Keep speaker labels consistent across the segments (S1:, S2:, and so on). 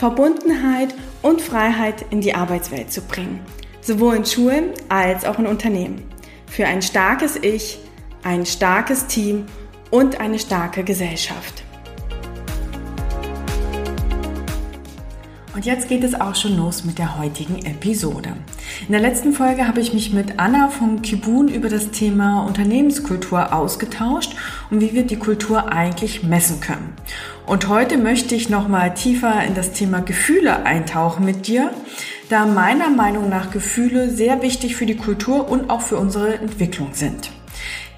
S1: Verbundenheit und Freiheit in die Arbeitswelt zu bringen, sowohl in Schulen als auch in Unternehmen. Für ein starkes Ich, ein starkes Team und eine starke Gesellschaft. Und jetzt geht es auch schon los mit der heutigen Episode. In der letzten Folge habe ich mich mit Anna von Kibun über das Thema Unternehmenskultur ausgetauscht und wie wir die Kultur eigentlich messen können. Und heute möchte ich noch mal tiefer in das Thema Gefühle eintauchen mit dir, da meiner Meinung nach Gefühle sehr wichtig für die Kultur und auch für unsere Entwicklung sind.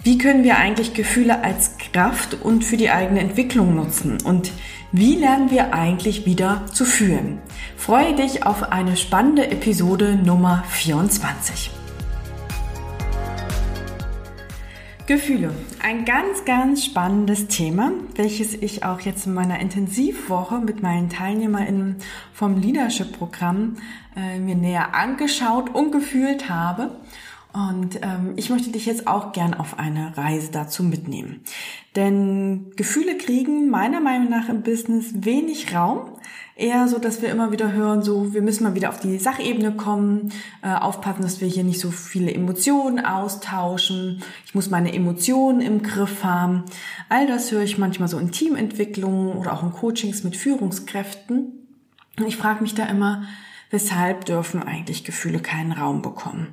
S1: Wie können wir eigentlich Gefühle als Kraft und für die eigene Entwicklung nutzen? Und wie lernen wir eigentlich wieder zu fühlen? Freue dich auf eine spannende Episode Nummer 24. Gefühle. Ein ganz, ganz spannendes Thema, welches ich auch jetzt in meiner Intensivwoche mit meinen TeilnehmerInnen vom Leadership-Programm äh, mir näher angeschaut und gefühlt habe. Und ähm, ich möchte dich jetzt auch gern auf eine Reise dazu mitnehmen. Denn Gefühle kriegen meiner Meinung nach im Business wenig Raum. Eher so, dass wir immer wieder hören, so, wir müssen mal wieder auf die Sachebene kommen, äh, aufpassen, dass wir hier nicht so viele Emotionen austauschen. Ich muss meine Emotionen im Griff haben. All das höre ich manchmal so in Teamentwicklungen oder auch in Coachings mit Führungskräften. Und ich frage mich da immer, weshalb dürfen eigentlich Gefühle keinen Raum bekommen?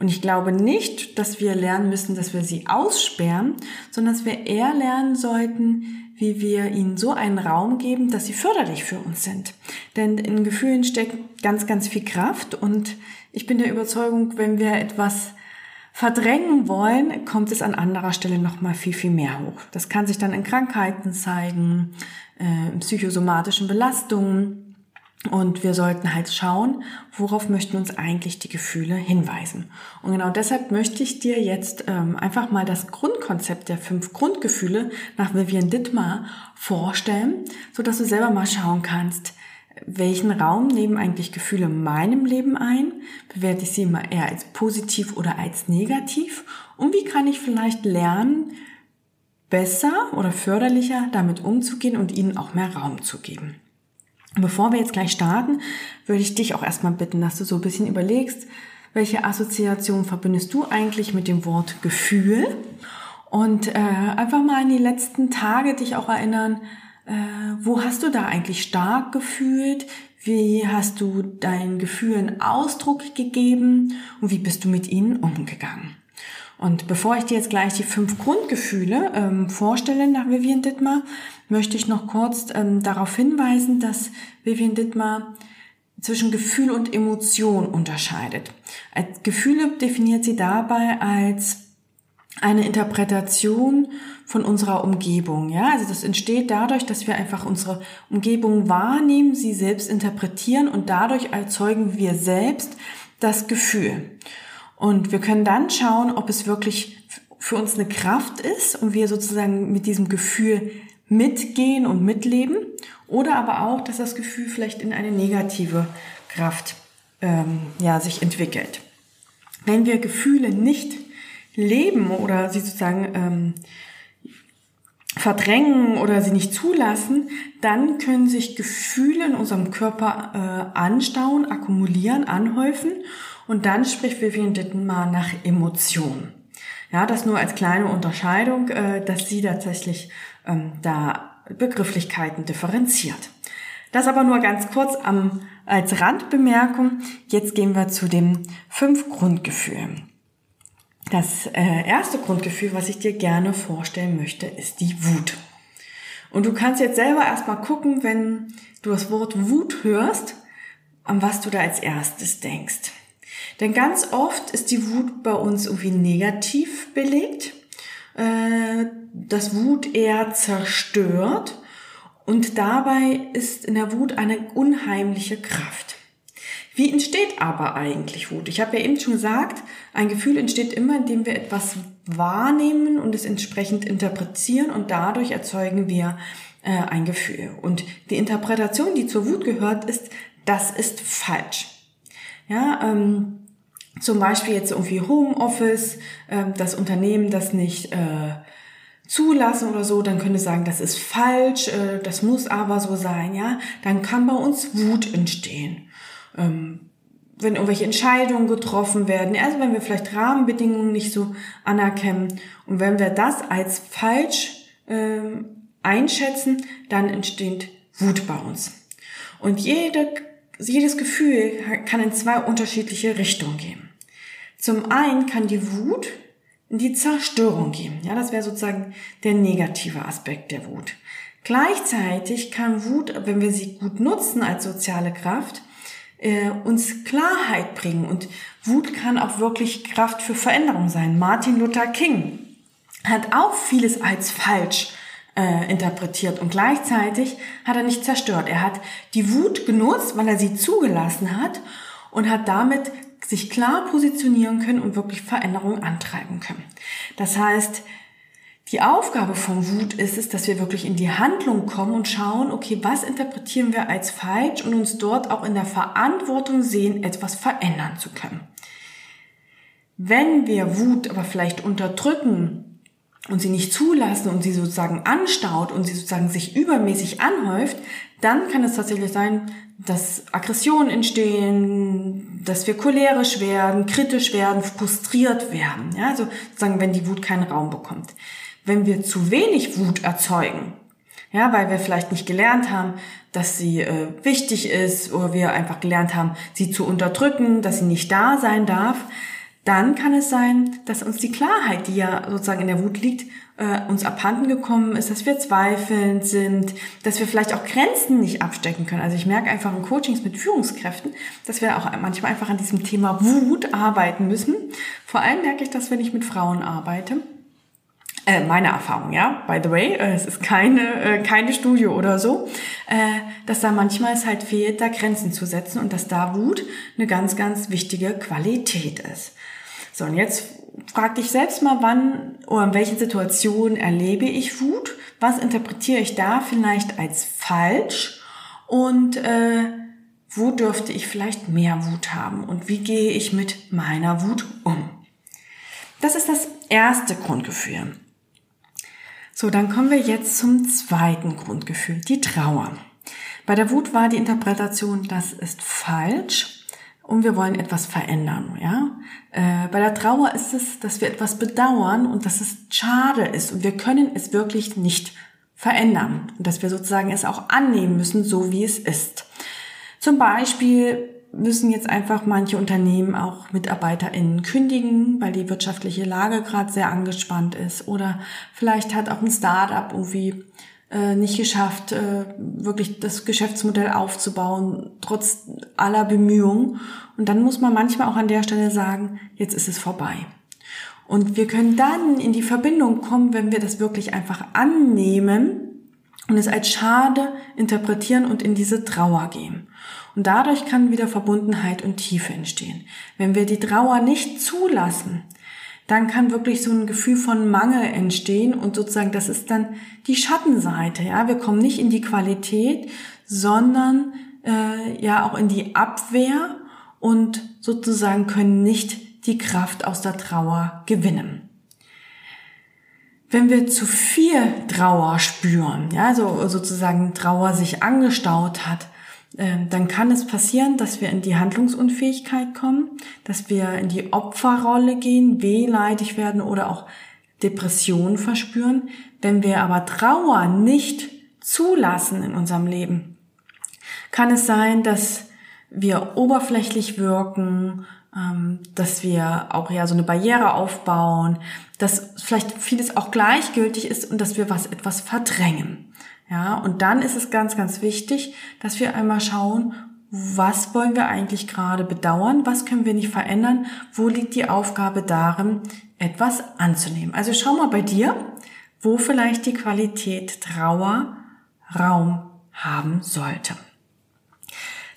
S1: Und ich glaube nicht, dass wir lernen müssen, dass wir sie aussperren, sondern dass wir eher lernen sollten, wie wir ihnen so einen Raum geben, dass sie förderlich für uns sind. Denn in Gefühlen steckt ganz, ganz viel Kraft und ich bin der Überzeugung, wenn wir etwas verdrängen wollen, kommt es an anderer Stelle noch mal viel, viel mehr hoch. Das kann sich dann in Krankheiten zeigen, äh, in psychosomatischen Belastungen, und wir sollten halt schauen, worauf möchten uns eigentlich die Gefühle hinweisen. Und genau deshalb möchte ich dir jetzt ähm, einfach mal das Grundkonzept der fünf Grundgefühle nach Vivian Dittmar vorstellen, so dass du selber mal schauen kannst, welchen Raum nehmen eigentlich Gefühle in meinem Leben ein? Bewerte ich sie immer eher als positiv oder als negativ? Und wie kann ich vielleicht lernen, besser oder förderlicher damit umzugehen und ihnen auch mehr Raum zu geben? Bevor wir jetzt gleich starten, würde ich dich auch erstmal bitten, dass du so ein bisschen überlegst, welche Assoziation verbindest du eigentlich mit dem Wort Gefühl? Und äh, einfach mal in die letzten Tage dich auch erinnern, äh, wo hast du da eigentlich stark gefühlt? Wie hast du deinen Gefühlen Ausdruck gegeben? Und wie bist du mit ihnen umgegangen? Und bevor ich dir jetzt gleich die fünf Grundgefühle ähm, vorstelle nach Vivian Dittmar, möchte ich noch kurz ähm, darauf hinweisen, dass Vivian Dittmar zwischen Gefühl und Emotion unterscheidet. Als Gefühle definiert sie dabei als eine Interpretation von unserer Umgebung. Ja, also das entsteht dadurch, dass wir einfach unsere Umgebung wahrnehmen, sie selbst interpretieren und dadurch erzeugen wir selbst das Gefühl. Und wir können dann schauen, ob es wirklich für uns eine Kraft ist und wir sozusagen mit diesem Gefühl mitgehen und mitleben oder aber auch, dass das Gefühl vielleicht in eine negative Kraft ähm, ja, sich entwickelt. Wenn wir Gefühle nicht leben oder sie sozusagen ähm, verdrängen oder sie nicht zulassen, dann können sich Gefühle in unserem Körper äh, anstauen, akkumulieren, anhäufen und dann spricht Vivian Dittenmar nach Emotionen. Ja, das nur als kleine Unterscheidung, äh, dass sie tatsächlich ähm, da Begrifflichkeiten differenziert. Das aber nur ganz kurz am, als Randbemerkung. Jetzt gehen wir zu den fünf Grundgefühlen. Das äh, erste Grundgefühl, was ich dir gerne vorstellen möchte, ist die Wut. Und du kannst jetzt selber erstmal gucken, wenn du das Wort Wut hörst, an was du da als erstes denkst. Denn ganz oft ist die Wut bei uns irgendwie negativ belegt, äh, dass Wut eher zerstört und dabei ist in der Wut eine unheimliche Kraft. Wie entsteht aber eigentlich Wut? Ich habe ja eben schon gesagt, ein Gefühl entsteht immer, indem wir etwas wahrnehmen und es entsprechend interpretieren und dadurch erzeugen wir äh, ein Gefühl. Und die Interpretation, die zur Wut gehört, ist, das ist falsch. Ja, ähm, zum Beispiel jetzt irgendwie Homeoffice, äh, das Unternehmen das nicht äh, zulassen oder so, dann könnte sagen, das ist falsch, äh, das muss aber so sein, ja. Dann kann bei uns Wut entstehen. Ähm, wenn irgendwelche Entscheidungen getroffen werden, also wenn wir vielleicht Rahmenbedingungen nicht so anerkennen und wenn wir das als falsch äh, einschätzen, dann entsteht Wut bei uns. Und jede, jedes Gefühl kann in zwei unterschiedliche Richtungen gehen. Zum einen kann die Wut in die Zerstörung gehen. Ja, das wäre sozusagen der negative Aspekt der Wut. Gleichzeitig kann Wut, wenn wir sie gut nutzen als soziale Kraft, äh, uns Klarheit bringen. Und Wut kann auch wirklich Kraft für Veränderung sein. Martin Luther King hat auch vieles als falsch äh, interpretiert und gleichzeitig hat er nicht zerstört. Er hat die Wut genutzt, weil er sie zugelassen hat und hat damit sich klar positionieren können und wirklich Veränderungen antreiben können. Das heißt, die Aufgabe von Wut ist es, dass wir wirklich in die Handlung kommen und schauen, okay, was interpretieren wir als falsch und uns dort auch in der Verantwortung sehen, etwas verändern zu können. Wenn wir Wut aber vielleicht unterdrücken und sie nicht zulassen und sie sozusagen anstaut und sie sozusagen sich übermäßig anhäuft, dann kann es tatsächlich sein, dass Aggressionen entstehen, dass wir cholerisch werden, kritisch werden, frustriert werden. Ja, also sozusagen, wenn die Wut keinen Raum bekommt. Wenn wir zu wenig Wut erzeugen, ja, weil wir vielleicht nicht gelernt haben, dass sie äh, wichtig ist oder wir einfach gelernt haben, sie zu unterdrücken, dass sie nicht da sein darf, dann kann es sein, dass uns die Klarheit, die ja sozusagen in der Wut liegt, äh, uns abhanden gekommen ist, dass wir zweifelnd sind, dass wir vielleicht auch Grenzen nicht abstecken können. Also ich merke einfach in Coachings mit Führungskräften, dass wir auch manchmal einfach an diesem Thema Wut arbeiten müssen. Vor allem merke ich das, wenn ich mit Frauen arbeite. Äh, meine Erfahrung, ja, by the way, äh, es ist keine, äh, keine Studie oder so, äh, dass da manchmal es halt fehlt, da Grenzen zu setzen und dass da Wut eine ganz, ganz wichtige Qualität ist. So, und jetzt frag dich selbst mal, wann oder in welchen Situationen erlebe ich Wut? Was interpretiere ich da vielleicht als falsch? Und äh, wo dürfte ich vielleicht mehr Wut haben? Und wie gehe ich mit meiner Wut um? Das ist das erste Grundgefühl. So, dann kommen wir jetzt zum zweiten Grundgefühl, die Trauer. Bei der Wut war die Interpretation, das ist falsch und wir wollen etwas verändern, ja. Äh, bei der Trauer ist es, dass wir etwas bedauern und dass es schade ist und wir können es wirklich nicht verändern und dass wir sozusagen es auch annehmen müssen, so wie es ist. Zum Beispiel müssen jetzt einfach manche Unternehmen auch MitarbeiterInnen kündigen, weil die wirtschaftliche Lage gerade sehr angespannt ist. Oder vielleicht hat auch ein Startup irgendwie äh, nicht geschafft, äh, wirklich das Geschäftsmodell aufzubauen, trotz aller Bemühungen. Und dann muss man manchmal auch an der Stelle sagen, jetzt ist es vorbei. Und wir können dann in die Verbindung kommen, wenn wir das wirklich einfach annehmen und es als schade interpretieren und in diese Trauer gehen. Und dadurch kann wieder Verbundenheit und Tiefe entstehen. Wenn wir die Trauer nicht zulassen, dann kann wirklich so ein Gefühl von Mangel entstehen und sozusagen das ist dann die Schattenseite. Ja, wir kommen nicht in die Qualität, sondern äh, ja auch in die Abwehr und sozusagen können nicht die Kraft aus der Trauer gewinnen. Wenn wir zu viel Trauer spüren, ja, so sozusagen Trauer sich angestaut hat, dann kann es passieren, dass wir in die Handlungsunfähigkeit kommen, dass wir in die Opferrolle gehen, wehleidig werden oder auch Depression verspüren. Wenn wir aber Trauer nicht zulassen in unserem Leben, kann es sein, dass wir oberflächlich wirken, ähm, dass wir auch ja so eine Barriere aufbauen, dass vielleicht vieles auch gleichgültig ist und dass wir was etwas verdrängen. Ja, und dann ist es ganz, ganz wichtig, dass wir einmal schauen, was wollen wir eigentlich gerade bedauern, was können wir nicht verändern, wo liegt die Aufgabe darin, etwas anzunehmen. Also schau mal bei dir, wo vielleicht die Qualität Trauer Raum haben sollte.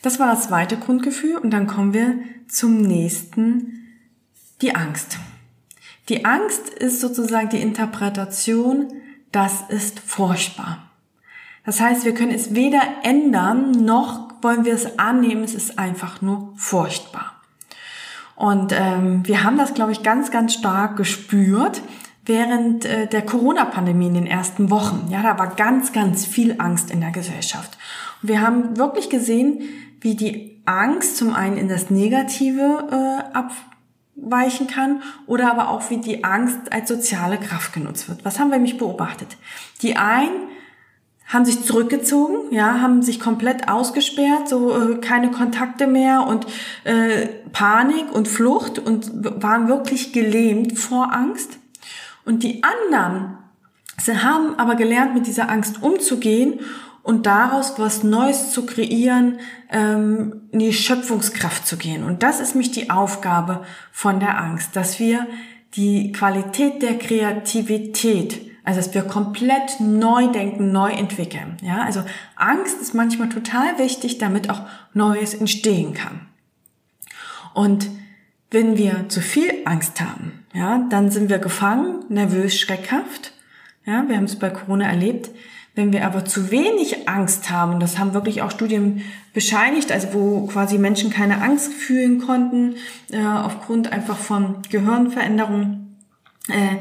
S1: Das war das zweite Grundgefühl und dann kommen wir zum nächsten, die Angst. Die Angst ist sozusagen die Interpretation, das ist furchtbar. Das heißt, wir können es weder ändern, noch wollen wir es annehmen, es ist einfach nur furchtbar. Und ähm, wir haben das, glaube ich, ganz, ganz stark gespürt während äh, der Corona-Pandemie in den ersten Wochen. Ja, da war ganz, ganz viel Angst in der Gesellschaft. Und wir haben wirklich gesehen, wie die Angst zum einen in das Negative äh, abweichen kann oder aber auch wie die Angst als soziale Kraft genutzt wird. Was haben wir nämlich beobachtet? Die einen haben sich zurückgezogen, ja, haben sich komplett ausgesperrt, so äh, keine Kontakte mehr und äh, Panik und Flucht und waren wirklich gelähmt vor Angst. Und die anderen sie haben aber gelernt, mit dieser Angst umzugehen und daraus was Neues zu kreieren, ähm, in die Schöpfungskraft zu gehen. Und das ist mich die Aufgabe von der Angst, dass wir die Qualität der Kreativität, also dass wir komplett neu denken, neu entwickeln. Ja, also Angst ist manchmal total wichtig, damit auch Neues entstehen kann. Und wenn wir zu viel Angst haben, ja, dann sind wir gefangen, nervös, schreckhaft. Ja, wir haben es bei Corona erlebt. Wenn wir aber zu wenig Angst haben, das haben wirklich auch Studien bescheinigt, also wo quasi Menschen keine Angst fühlen konnten, äh, aufgrund einfach von Gehirnveränderungen, äh,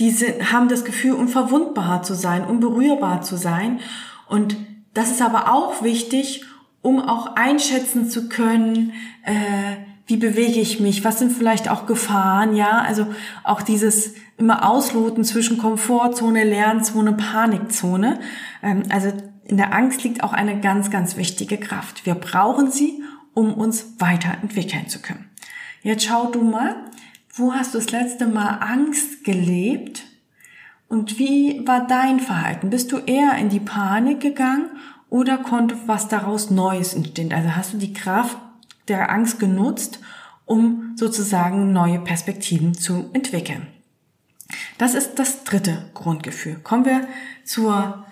S1: die sind, haben das Gefühl, unverwundbar zu sein, unberührbar zu sein. Und das ist aber auch wichtig, um auch einschätzen zu können, äh, wie bewege ich mich, was sind vielleicht auch Gefahren, ja, also auch dieses immer Ausloten zwischen Komfortzone, Lernzone, Panikzone. Ähm, also in der Angst liegt auch eine ganz, ganz wichtige Kraft. Wir brauchen sie, um uns weiterentwickeln zu können. Jetzt schau du mal, wo hast du das letzte Mal Angst gelebt? Und wie war dein Verhalten? Bist du eher in die Panik gegangen oder konnte was daraus Neues entstehen? Also hast du die Kraft der Angst genutzt, um sozusagen neue Perspektiven zu entwickeln. Das ist das dritte Grundgefühl. Kommen wir zur,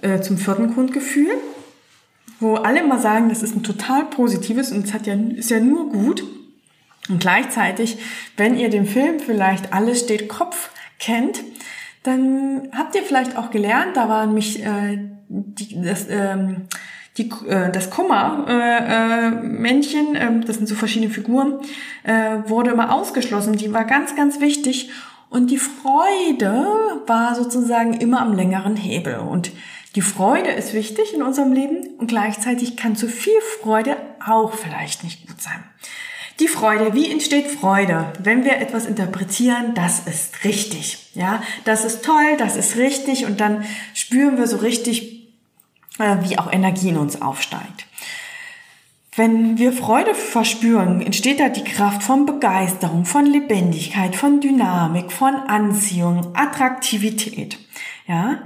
S1: äh, zum vierten Grundgefühl, wo alle immer sagen, das ist ein total positives und es hat ja, ist ja nur gut. Und gleichzeitig, wenn ihr den Film vielleicht Alles steht Kopf kennt, dann habt ihr vielleicht auch gelernt, da war nämlich äh, die, das, ähm, die, äh, das Kummer-Männchen, äh, äh, das sind so verschiedene Figuren, äh, wurde immer ausgeschlossen. Die war ganz, ganz wichtig. Und die Freude war sozusagen immer am längeren Hebel. Und die Freude ist wichtig in unserem Leben und gleichzeitig kann zu viel Freude auch vielleicht nicht gut sein. Die Freude, wie entsteht Freude? Wenn wir etwas interpretieren, das ist richtig. Ja, das ist toll, das ist richtig und dann spüren wir so richtig, äh, wie auch Energie in uns aufsteigt. Wenn wir Freude verspüren, entsteht da die Kraft von Begeisterung, von Lebendigkeit, von Dynamik, von Anziehung, Attraktivität. Ja,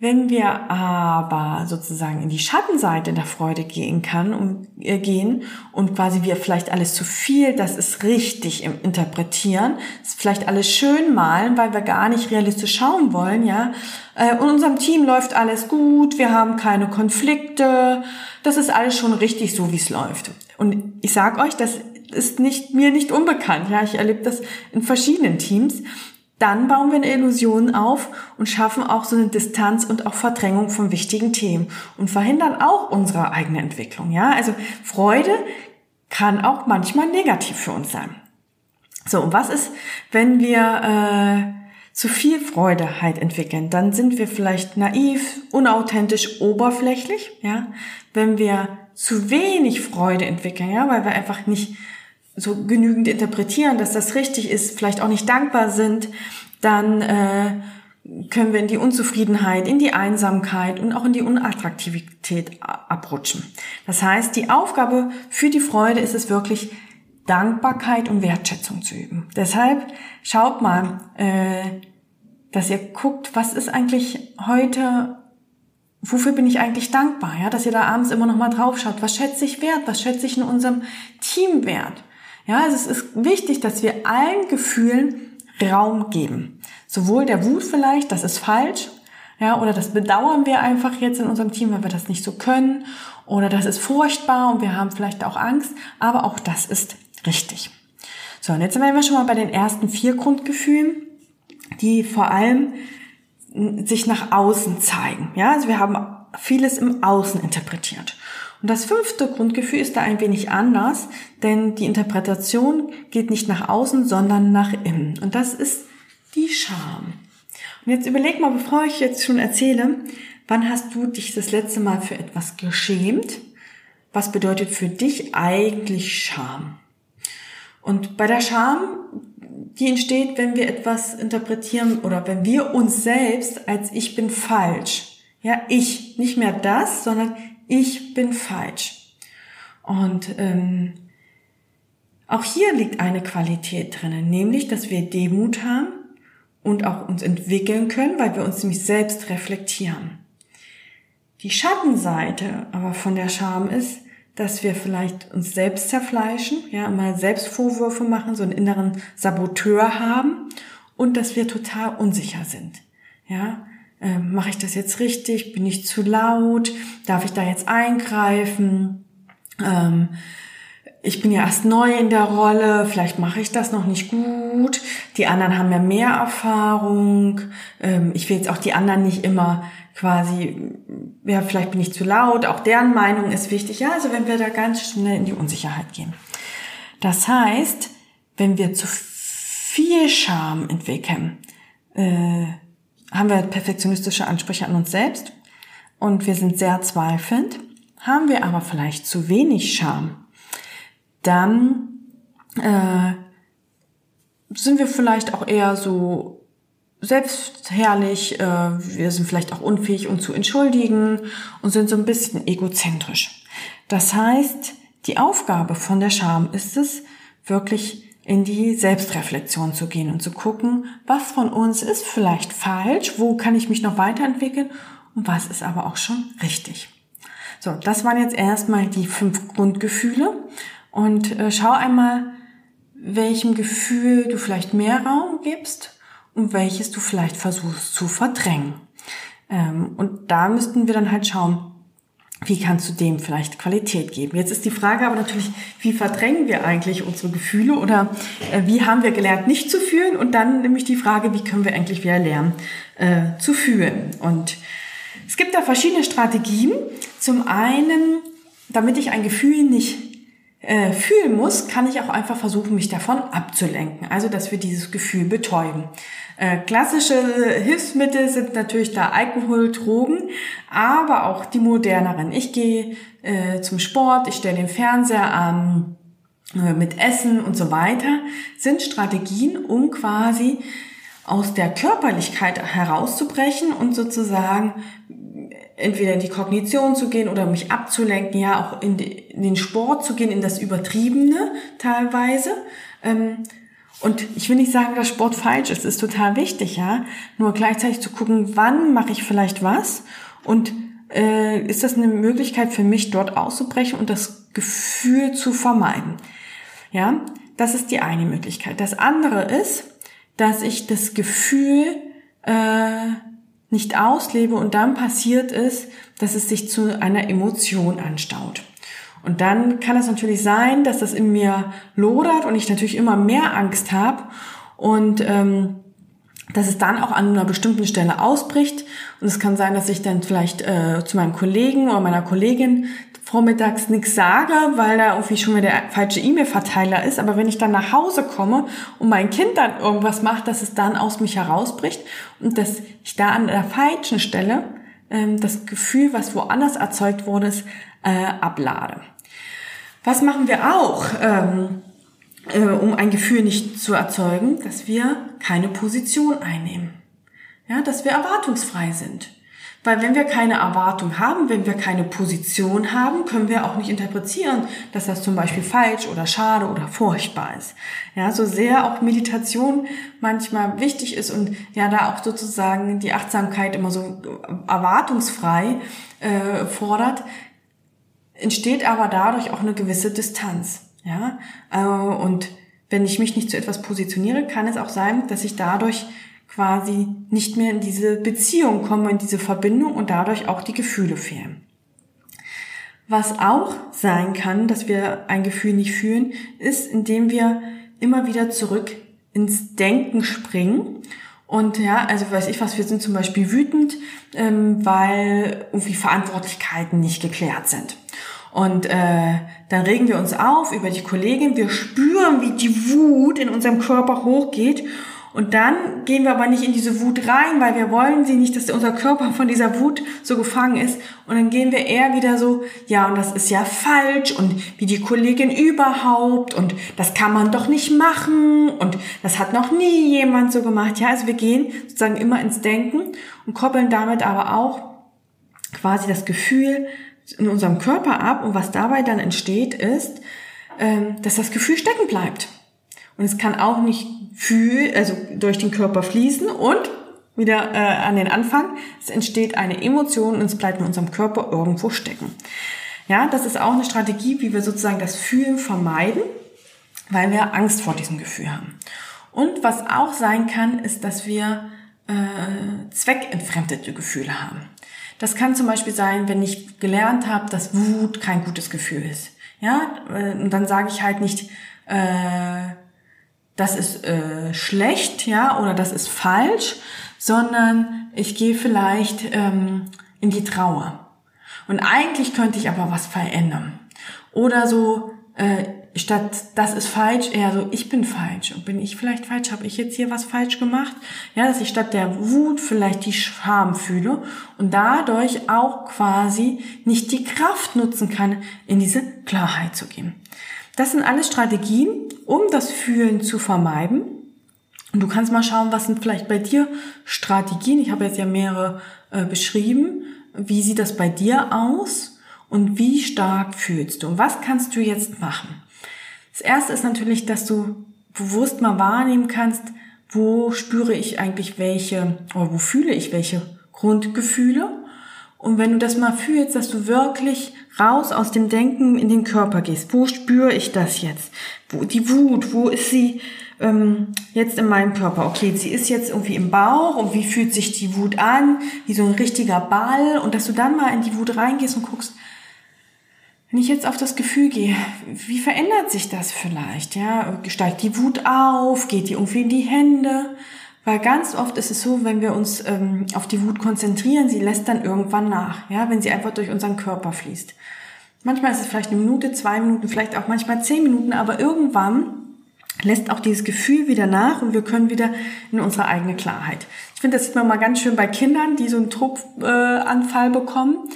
S1: wenn wir aber sozusagen in die Schattenseite der Freude gehen kann und äh, gehen und quasi wir vielleicht alles zu viel, das ist richtig im Interpretieren, ist vielleicht alles schön malen, weil wir gar nicht realistisch schauen wollen, ja. Äh, unserem Team läuft alles gut, wir haben keine Konflikte, das ist alles schon richtig so, wie es läuft. Und ich sag euch, das ist nicht mir nicht unbekannt, ja. Ich erlebe das in verschiedenen Teams dann bauen wir eine Illusion auf und schaffen auch so eine Distanz und auch Verdrängung von wichtigen Themen und verhindern auch unsere eigene Entwicklung. Ja, also Freude kann auch manchmal negativ für uns sein. So, und was ist, wenn wir äh, zu viel Freude halt entwickeln? Dann sind wir vielleicht naiv, unauthentisch, oberflächlich. Ja, wenn wir zu wenig Freude entwickeln, ja, weil wir einfach nicht so genügend interpretieren, dass das richtig ist, vielleicht auch nicht dankbar sind, dann äh, können wir in die Unzufriedenheit, in die Einsamkeit und auch in die Unattraktivität abrutschen. Das heißt, die Aufgabe für die Freude ist es wirklich, Dankbarkeit und Wertschätzung zu üben. Deshalb schaut mal, äh, dass ihr guckt, was ist eigentlich heute, wofür bin ich eigentlich dankbar, ja, dass ihr da abends immer noch mal drauf schaut, was schätze ich wert, was schätze ich in unserem Team wert. Ja, also es ist wichtig, dass wir allen Gefühlen Raum geben. Sowohl der Wut vielleicht, das ist falsch, Ja, oder das bedauern wir einfach jetzt in unserem Team, weil wir das nicht so können. Oder das ist furchtbar und wir haben vielleicht auch Angst. Aber auch das ist richtig. So, und jetzt sind wir schon mal bei den ersten vier Grundgefühlen, die vor allem sich nach außen zeigen. Ja, also wir haben vieles im Außen interpretiert. Und das fünfte Grundgefühl ist da ein wenig anders, denn die Interpretation geht nicht nach außen, sondern nach innen. Und das ist die Scham. Und jetzt überleg mal, bevor ich jetzt schon erzähle, wann hast du dich das letzte Mal für etwas geschämt? Was bedeutet für dich eigentlich Scham? Und bei der Scham, die entsteht, wenn wir etwas interpretieren oder wenn wir uns selbst als ich bin falsch. Ja, ich, nicht mehr das, sondern ich bin falsch. Und ähm, auch hier liegt eine Qualität drinnen, nämlich, dass wir Demut haben und auch uns entwickeln können, weil wir uns nämlich selbst reflektieren. Die Schattenseite aber von der Scham ist, dass wir vielleicht uns selbst zerfleischen, ja, mal Selbstvorwürfe machen, so einen inneren Saboteur haben und dass wir total unsicher sind. Ja, ähm, mache ich das jetzt richtig? Bin ich zu laut? Darf ich da jetzt eingreifen? Ähm, ich bin ja erst neu in der Rolle, vielleicht mache ich das noch nicht gut. Die anderen haben ja mehr Erfahrung. Ähm, ich will jetzt auch die anderen nicht immer quasi, ja, vielleicht bin ich zu laut. Auch deren Meinung ist wichtig. Ja, also wenn wir da ganz schnell in die Unsicherheit gehen. Das heißt, wenn wir zu viel Scham entwickeln, äh, haben wir perfektionistische Ansprüche an uns selbst und wir sind sehr zweifelnd. Haben wir aber vielleicht zu wenig Scham, dann äh, sind wir vielleicht auch eher so selbstherrlich, äh, wir sind vielleicht auch unfähig, uns zu entschuldigen und sind so ein bisschen egozentrisch. Das heißt, die Aufgabe von der Scham ist es, wirklich in die Selbstreflexion zu gehen und zu gucken, was von uns ist vielleicht falsch, wo kann ich mich noch weiterentwickeln und was ist aber auch schon richtig. So, das waren jetzt erstmal die fünf Grundgefühle und äh, schau einmal, welchem Gefühl du vielleicht mehr Raum gibst und welches du vielleicht versuchst zu verdrängen. Ähm, und da müssten wir dann halt schauen, wie kannst du dem vielleicht Qualität geben? Jetzt ist die Frage aber natürlich, wie verdrängen wir eigentlich unsere Gefühle oder äh, wie haben wir gelernt, nicht zu fühlen? Und dann nämlich die Frage, wie können wir eigentlich wieder lernen, äh, zu fühlen? Und es gibt da verschiedene Strategien. Zum einen, damit ich ein Gefühl nicht äh, fühlen muss, kann ich auch einfach versuchen, mich davon abzulenken. Also, dass wir dieses Gefühl betäuben. Äh, klassische Hilfsmittel sind natürlich da Alkohol, Drogen, aber auch die moderneren. Ich gehe äh, zum Sport, ich stelle den Fernseher an, mit Essen und so weiter, sind Strategien, um quasi aus der Körperlichkeit herauszubrechen und sozusagen entweder in die Kognition zu gehen oder mich abzulenken, ja auch in, den Sport zu gehen, in das Übertriebene teilweise. Ähm, und ich will nicht sagen, dass Sport falsch ist, ist total wichtig, ja. Nur gleichzeitig zu gucken, wann mache ich vielleicht was und äh, ist das eine Möglichkeit für mich, dort auszubrechen und das Gefühl zu vermeiden. Ja, das ist die eine Möglichkeit. Das andere ist, dass ich das Gefühl äh, nicht auslebe und dann passiert ist, dass es sich zu einer Emotion anstaut. Und dann kann es natürlich sein, dass das in mir lodert und ich natürlich immer mehr Angst habe und ähm, dass es dann auch an einer bestimmten Stelle ausbricht. Und es kann sein, dass ich dann vielleicht äh, zu meinem Kollegen oder meiner Kollegin vormittags nichts sage, weil da irgendwie schon wieder der falsche E-Mail-Verteiler ist. Aber wenn ich dann nach Hause komme und mein Kind dann irgendwas macht, dass es dann aus mich herausbricht und dass ich da an der falschen Stelle ähm, das Gefühl, was woanders erzeugt wurde, ist, äh, ablade. Was machen wir auch, ähm, äh, um ein Gefühl nicht zu erzeugen? Dass wir keine Position einnehmen. Ja, dass wir erwartungsfrei sind. Weil wenn wir keine Erwartung haben, wenn wir keine Position haben, können wir auch nicht interpretieren, dass das zum Beispiel falsch oder schade oder furchtbar ist. Ja, so sehr auch Meditation manchmal wichtig ist und ja da auch sozusagen die Achtsamkeit immer so erwartungsfrei äh, fordert, entsteht aber dadurch auch eine gewisse Distanz. Ja, äh, und wenn ich mich nicht zu etwas positioniere, kann es auch sein, dass ich dadurch quasi nicht mehr in diese Beziehung kommen, in diese Verbindung und dadurch auch die Gefühle fehlen. Was auch sein kann, dass wir ein Gefühl nicht fühlen, ist, indem wir immer wieder zurück ins Denken springen. Und ja, also weiß ich was, wir sind zum Beispiel wütend, ähm, weil irgendwie Verantwortlichkeiten nicht geklärt sind. Und äh, dann regen wir uns auf über die Kollegin, wir spüren, wie die Wut in unserem Körper hochgeht. Und dann gehen wir aber nicht in diese Wut rein, weil wir wollen sie nicht, dass unser Körper von dieser Wut so gefangen ist. Und dann gehen wir eher wieder so, ja, und das ist ja falsch. Und wie die Kollegin überhaupt. Und das kann man doch nicht machen. Und das hat noch nie jemand so gemacht. Ja, also wir gehen sozusagen immer ins Denken und koppeln damit aber auch quasi das Gefühl in unserem Körper ab. Und was dabei dann entsteht, ist, ähm, dass das Gefühl stecken bleibt. Und es kann auch nicht fühl, also durch den Körper fließen und wieder äh, an den Anfang, es entsteht eine Emotion und es bleibt in unserem Körper irgendwo stecken. Ja, das ist auch eine Strategie, wie wir sozusagen das Fühlen vermeiden, weil wir Angst vor diesem Gefühl haben. Und was auch sein kann, ist, dass wir äh, zweckentfremdete Gefühle haben. Das kann zum Beispiel sein, wenn ich gelernt habe, dass Wut kein gutes Gefühl ist. Ja, äh, und dann sage ich halt nicht, äh, das ist äh, schlecht, ja, oder das ist falsch, sondern ich gehe vielleicht ähm, in die Trauer. Und eigentlich könnte ich aber was verändern. Oder so, äh, statt das ist falsch, eher so, ich bin falsch. Und bin ich vielleicht falsch? Habe ich jetzt hier was falsch gemacht? Ja, dass ich statt der Wut vielleicht die Scham fühle und dadurch auch quasi nicht die Kraft nutzen kann, in diese Klarheit zu gehen. Das sind alles Strategien, um das Fühlen zu vermeiden. Und du kannst mal schauen, was sind vielleicht bei dir Strategien. Ich habe jetzt ja mehrere äh, beschrieben. Wie sieht das bei dir aus? Und wie stark fühlst du? Und was kannst du jetzt machen? Das erste ist natürlich, dass du bewusst mal wahrnehmen kannst, wo spüre ich eigentlich welche, oder wo fühle ich welche Grundgefühle. Und wenn du das mal fühlst, dass du wirklich raus aus dem Denken in den Körper gehst. Wo spüre ich das jetzt? Wo, die Wut, wo ist sie ähm, jetzt in meinem Körper? Okay, sie ist jetzt irgendwie im Bauch und wie fühlt sich die Wut an? Wie so ein richtiger Ball. Und dass du dann mal in die Wut reingehst und guckst, wenn ich jetzt auf das Gefühl gehe, wie verändert sich das vielleicht? Ja, steigt die Wut auf? Geht die irgendwie in die Hände? Weil ganz oft ist es so, wenn wir uns ähm, auf die Wut konzentrieren, sie lässt dann irgendwann nach, ja, wenn sie einfach durch unseren Körper fließt. Manchmal ist es vielleicht eine Minute, zwei Minuten, vielleicht auch manchmal zehn Minuten, aber irgendwann lässt auch dieses Gefühl wieder nach und wir können wieder in unsere eigene Klarheit. Ich finde, das sieht man mal ganz schön bei Kindern, die so einen Druckanfall äh, bekommen.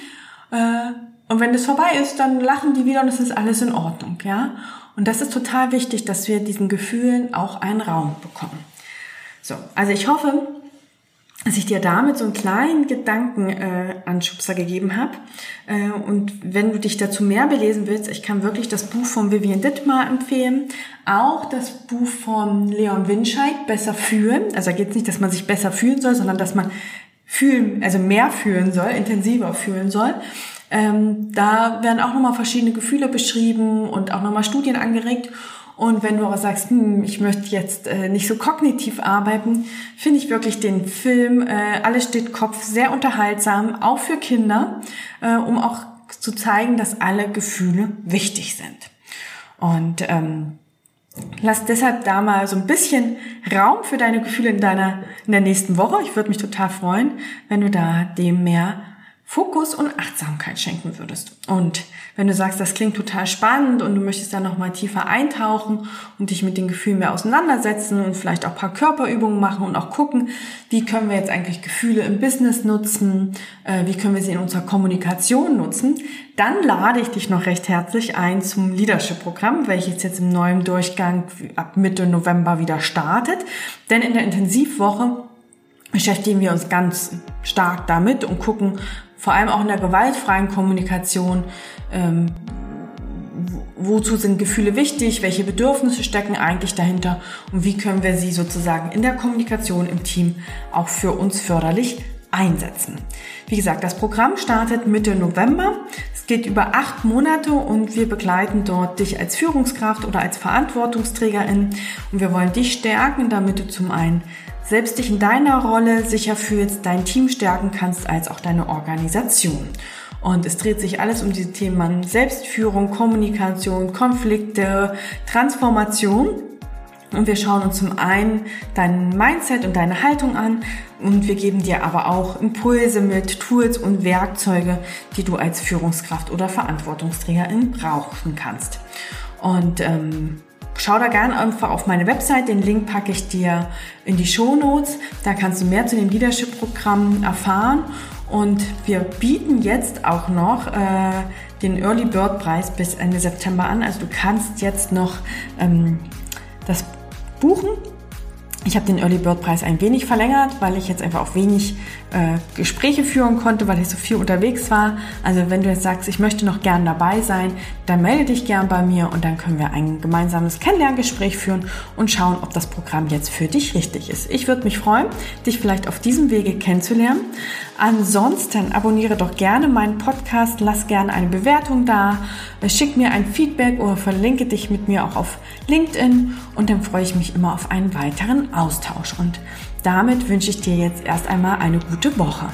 S1: Äh, und wenn das vorbei ist, dann lachen die wieder und es ist alles in Ordnung, ja. Und das ist total wichtig, dass wir diesen Gefühlen auch einen Raum bekommen. So, also ich hoffe, dass ich dir damit so einen kleinen Gedankenanschubser äh, gegeben habe. Äh, und wenn du dich dazu mehr belesen willst, ich kann wirklich das Buch von Vivian Dittmar empfehlen. Auch das Buch von Leon Winscheid, Besser fühlen. Also da geht es nicht, dass man sich besser fühlen soll, sondern dass man fühlen, also mehr fühlen soll, intensiver fühlen soll. Ähm, da werden auch nochmal verschiedene Gefühle beschrieben und auch nochmal Studien angeregt. Und wenn du aber sagst, hm, ich möchte jetzt äh, nicht so kognitiv arbeiten, finde ich wirklich den Film äh, Alles steht Kopf sehr unterhaltsam, auch für Kinder, äh, um auch zu zeigen, dass alle Gefühle wichtig sind. Und ähm, lass deshalb da mal so ein bisschen Raum für deine Gefühle in deiner in der nächsten Woche. Ich würde mich total freuen, wenn du da dem mehr Fokus und Achtsamkeit schenken würdest. Und wenn du sagst, das klingt total spannend und du möchtest da nochmal tiefer eintauchen und dich mit den Gefühlen mehr auseinandersetzen und vielleicht auch paar Körperübungen machen und auch gucken, wie können wir jetzt eigentlich Gefühle im Business nutzen, äh, wie können wir sie in unserer Kommunikation nutzen, dann lade ich dich noch recht herzlich ein zum Leadership-Programm, welches jetzt im neuen Durchgang ab Mitte November wieder startet. Denn in der Intensivwoche beschäftigen wir uns ganz stark damit und gucken, vor allem auch in der gewaltfreien Kommunikation, ähm, wozu sind Gefühle wichtig, welche Bedürfnisse stecken eigentlich dahinter und wie können wir sie sozusagen in der Kommunikation im Team auch für uns förderlich einsetzen. Wie gesagt, das Programm startet Mitte November. Es geht über acht Monate und wir begleiten dort dich als Führungskraft oder als Verantwortungsträgerin und wir wollen dich stärken, damit du zum einen selbst dich in deiner Rolle sicher fühlst, dein Team stärken kannst, als auch deine Organisation. Und es dreht sich alles um diese Themen Selbstführung, Kommunikation, Konflikte, Transformation. Und wir schauen uns zum einen dein Mindset und deine Haltung an und wir geben dir aber auch Impulse mit Tools und Werkzeuge, die du als Führungskraft oder Verantwortungsträgerin brauchen kannst. Und ähm, schau da gerne einfach auf meine Website, den Link packe ich dir in die Show Notes. Da kannst du mehr zu dem Leadership-Programm erfahren. Und wir bieten jetzt auch noch äh, den Early Bird Preis bis Ende September an. Also du kannst jetzt noch ähm, das buchen. Ich habe den Early Bird Preis ein wenig verlängert, weil ich jetzt einfach auch wenig äh, Gespräche führen konnte, weil ich so viel unterwegs war. Also wenn du jetzt sagst, ich möchte noch gern dabei sein, dann melde dich gern bei mir und dann können wir ein gemeinsames Kennenlerngespräch führen und schauen, ob das Programm jetzt für dich richtig ist. Ich würde mich freuen, dich vielleicht auf diesem Wege kennenzulernen. Ansonsten abonniere doch gerne meinen Podcast, lass gerne eine Bewertung da, schick mir ein Feedback oder verlinke dich mit mir auch auf LinkedIn und dann freue ich mich immer auf einen weiteren Austausch. Und damit wünsche ich dir jetzt erst einmal eine gute Woche.